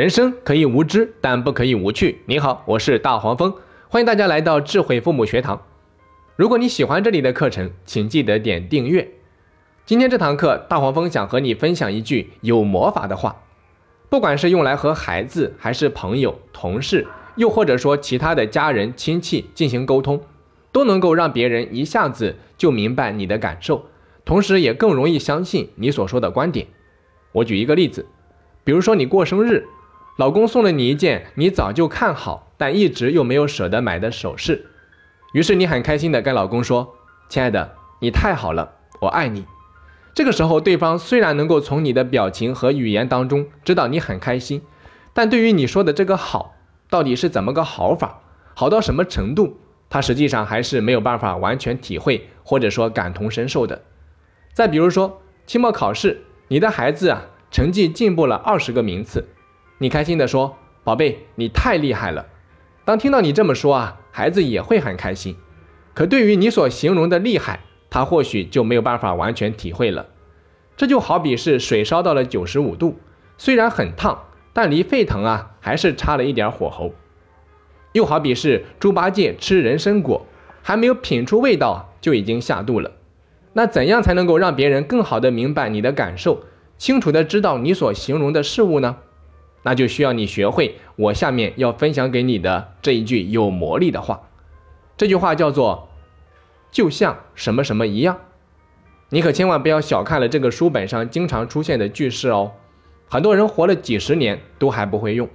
人生可以无知，但不可以无趣。你好，我是大黄蜂，欢迎大家来到智慧父母学堂。如果你喜欢这里的课程，请记得点订阅。今天这堂课，大黄蜂想和你分享一句有魔法的话，不管是用来和孩子，还是朋友、同事，又或者说其他的家人、亲戚进行沟通，都能够让别人一下子就明白你的感受，同时也更容易相信你所说的观点。我举一个例子，比如说你过生日。老公送了你一件你早就看好，但一直又没有舍得买的首饰，于是你很开心的跟老公说：“亲爱的，你太好了，我爱你。”这个时候，对方虽然能够从你的表情和语言当中知道你很开心，但对于你说的这个好，到底是怎么个好法，好到什么程度，他实际上还是没有办法完全体会或者说感同身受的。再比如说期末考试，你的孩子啊成绩进步了二十个名次。你开心地说：“宝贝，你太厉害了。”当听到你这么说啊，孩子也会很开心。可对于你所形容的厉害，他或许就没有办法完全体会了。这就好比是水烧到了九十五度，虽然很烫，但离沸腾啊还是差了一点火候。又好比是猪八戒吃人参果，还没有品出味道就已经下肚了。那怎样才能够让别人更好的明白你的感受，清楚的知道你所形容的事物呢？那就需要你学会我下面要分享给你的这一句有魔力的话。这句话叫做“就像什么什么一样”。你可千万不要小看了这个书本上经常出现的句式哦。很多人活了几十年都还不会用。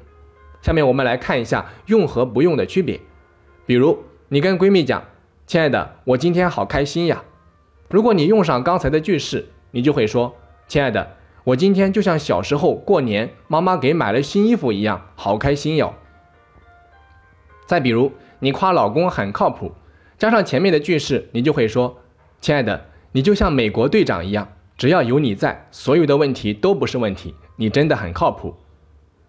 下面我们来看一下用和不用的区别。比如你跟闺蜜讲：“亲爱的，我今天好开心呀。”如果你用上刚才的句式，你就会说：“亲爱的。”我今天就像小时候过年，妈妈给买了新衣服一样，好开心哟。再比如，你夸老公很靠谱，加上前面的句式，你就会说：“亲爱的，你就像美国队长一样，只要有你在，所有的问题都不是问题，你真的很靠谱。”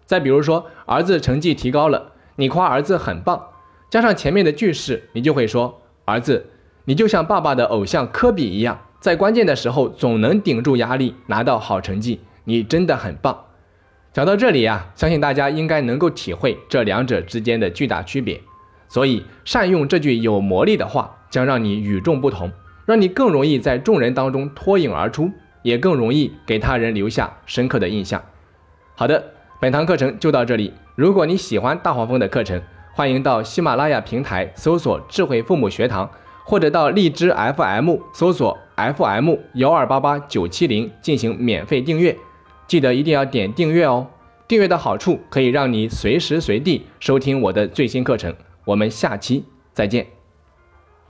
再比如说，儿子成绩提高了，你夸儿子很棒，加上前面的句式，你就会说：“儿子，你就像爸爸的偶像科比一样。”在关键的时候总能顶住压力拿到好成绩，你真的很棒。讲到这里呀，相信大家应该能够体会这两者之间的巨大区别。所以善用这句有魔力的话，将让你与众不同，让你更容易在众人当中脱颖而出，也更容易给他人留下深刻的印象。好的，本堂课程就到这里。如果你喜欢大黄蜂的课程，欢迎到喜马拉雅平台搜索“智慧父母学堂”。或者到荔枝 FM 搜索 FM 幺二八八九七零进行免费订阅，记得一定要点订阅哦。订阅的好处可以让你随时随地收听我的最新课程。我们下期再见。